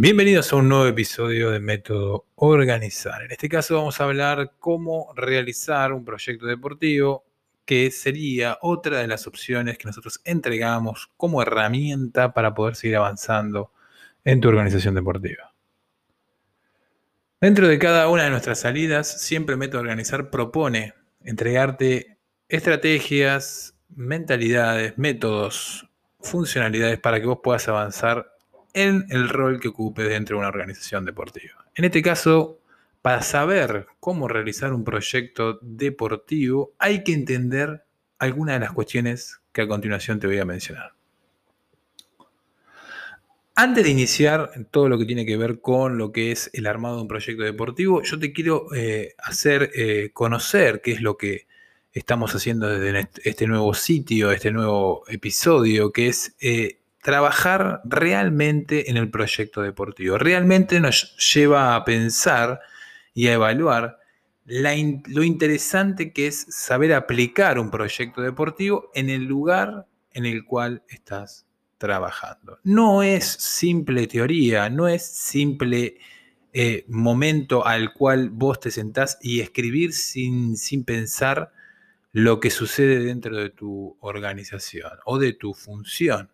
Bienvenidos a un nuevo episodio de Método Organizar. En este caso vamos a hablar cómo realizar un proyecto deportivo, que sería otra de las opciones que nosotros entregamos como herramienta para poder seguir avanzando en tu organización deportiva. Dentro de cada una de nuestras salidas, siempre Método Organizar propone entregarte estrategias, mentalidades, métodos, funcionalidades para que vos puedas avanzar en el rol que ocupe dentro de una organización deportiva. En este caso, para saber cómo realizar un proyecto deportivo, hay que entender algunas de las cuestiones que a continuación te voy a mencionar. Antes de iniciar todo lo que tiene que ver con lo que es el armado de un proyecto deportivo, yo te quiero eh, hacer eh, conocer qué es lo que estamos haciendo desde este nuevo sitio, este nuevo episodio, que es eh, trabajar realmente en el proyecto deportivo. Realmente nos lleva a pensar y a evaluar lo interesante que es saber aplicar un proyecto deportivo en el lugar en el cual estás trabajando. No es simple teoría, no es simple eh, momento al cual vos te sentás y escribir sin, sin pensar lo que sucede dentro de tu organización o de tu función.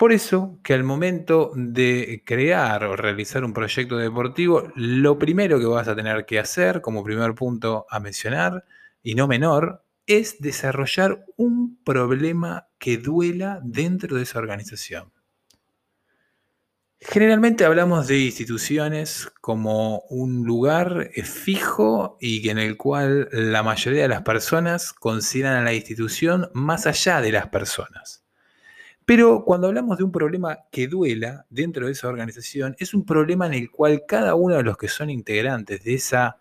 Por eso que al momento de crear o realizar un proyecto deportivo, lo primero que vas a tener que hacer, como primer punto a mencionar, y no menor, es desarrollar un problema que duela dentro de esa organización. Generalmente hablamos de instituciones como un lugar fijo y en el cual la mayoría de las personas consideran a la institución más allá de las personas. Pero cuando hablamos de un problema que duela dentro de esa organización, es un problema en el cual cada uno de los que son integrantes de esa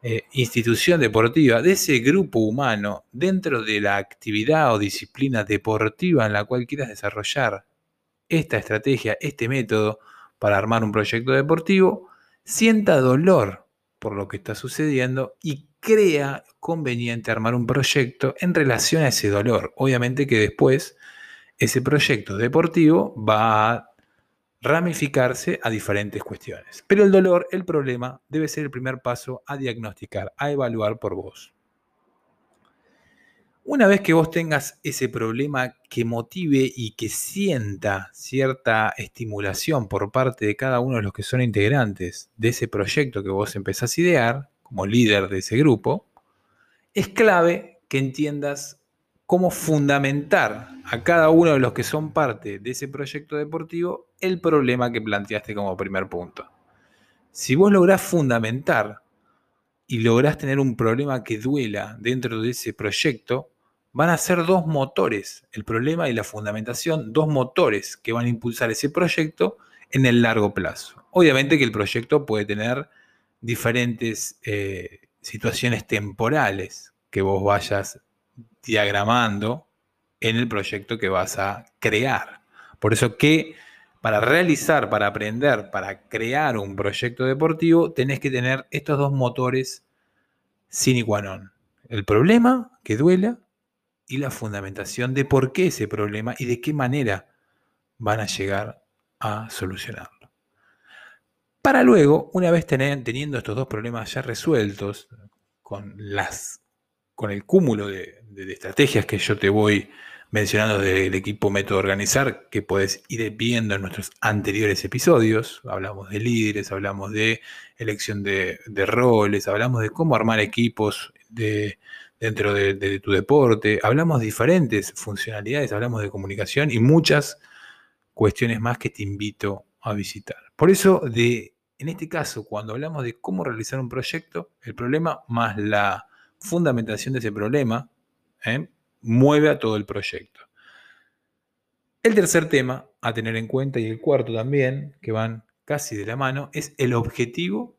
eh, institución deportiva, de ese grupo humano, dentro de la actividad o disciplina deportiva en la cual quieras desarrollar esta estrategia, este método para armar un proyecto deportivo, sienta dolor por lo que está sucediendo y crea conveniente armar un proyecto en relación a ese dolor. Obviamente que después ese proyecto deportivo va a ramificarse a diferentes cuestiones. Pero el dolor, el problema, debe ser el primer paso a diagnosticar, a evaluar por vos. Una vez que vos tengas ese problema que motive y que sienta cierta estimulación por parte de cada uno de los que son integrantes de ese proyecto que vos empezás a idear, como líder de ese grupo, es clave que entiendas cómo fundamentar a cada uno de los que son parte de ese proyecto deportivo el problema que planteaste como primer punto. Si vos lográs fundamentar y lográs tener un problema que duela dentro de ese proyecto, van a ser dos motores, el problema y la fundamentación, dos motores que van a impulsar ese proyecto en el largo plazo. Obviamente que el proyecto puede tener diferentes eh, situaciones temporales que vos vayas diagramando en el proyecto que vas a crear. Por eso que para realizar, para aprender, para crear un proyecto deportivo, tenés que tener estos dos motores sin non. El problema que duela y la fundamentación de por qué ese problema y de qué manera van a llegar a solucionarlo. Para luego, una vez teniendo estos dos problemas ya resueltos, con, las, con el cúmulo de, estrategias que yo te voy mencionando del equipo Método Organizar, que puedes ir viendo en nuestros anteriores episodios. Hablamos de líderes, hablamos de elección de, roles, hablamos de cómo armar equipos de, dentro de, tu deporte, hablamos de diferentes funcionalidades, hablamos de comunicación y muchas cuestiones más que te invito a visitar. Por eso, de, en este caso, cuando hablamos de cómo realizar un proyecto, el problema más la fundamentación de ese problema, ¿eh? mueve a todo el proyecto. El tercer tema a tener en cuenta y el cuarto también, que van casi de la mano, es el objetivo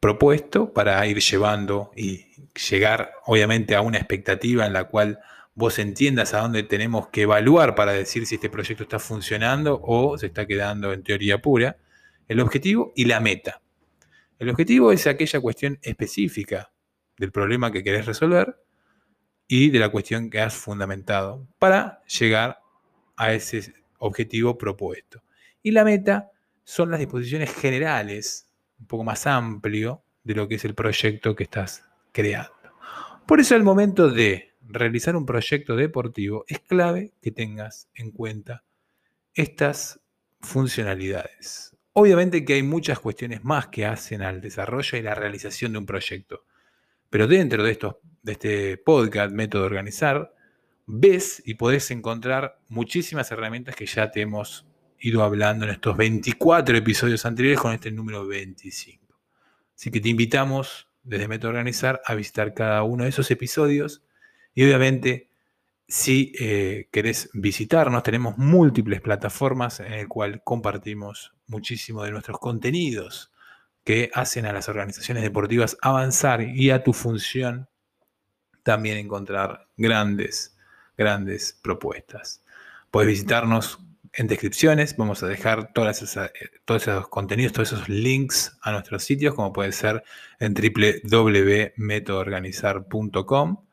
propuesto para ir llevando y llegar obviamente a una expectativa en la cual vos entiendas a dónde tenemos que evaluar para decir si este proyecto está funcionando o se está quedando en teoría pura, el objetivo y la meta. El objetivo es aquella cuestión específica del problema que querés resolver y de la cuestión que has fundamentado para llegar a ese objetivo propuesto. Y la meta son las disposiciones generales, un poco más amplio de lo que es el proyecto que estás creando. Por eso al momento de realizar un proyecto deportivo es clave que tengas en cuenta estas funcionalidades. Obviamente que hay muchas cuestiones más que hacen al desarrollo y la realización de un proyecto, pero dentro de, estos, de este podcast, Método Organizar, ves y podés encontrar muchísimas herramientas que ya te hemos ido hablando en estos 24 episodios anteriores con este número 25. Así que te invitamos desde Método Organizar a visitar cada uno de esos episodios y obviamente si eh, querés visitarnos, tenemos múltiples plataformas en el cual compartimos muchísimo de nuestros contenidos que hacen a las organizaciones deportivas avanzar y a tu función también encontrar grandes, grandes propuestas. Puedes visitarnos en descripciones, vamos a dejar todas todos esos contenidos, todos esos links a nuestros sitios, como puede ser en www.metodoorganizar.com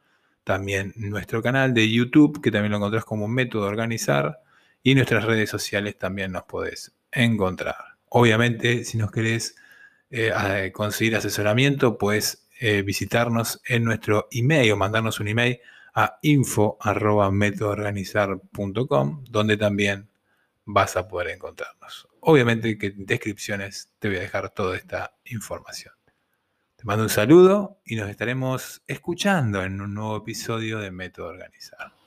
también nuestro canal de YouTube, que también lo encontrás como método organizar, y nuestras redes sociales también nos podés encontrar. Obviamente, si nos querés eh, conseguir asesoramiento, puedes eh, visitarnos en nuestro email o mandarnos un email a info.metodoorganizar.com, donde también vas a poder encontrarnos. Obviamente que en descripciones te voy a dejar toda esta información. Te mando un saludo y nos estaremos escuchando en un nuevo episodio de Método Organizar.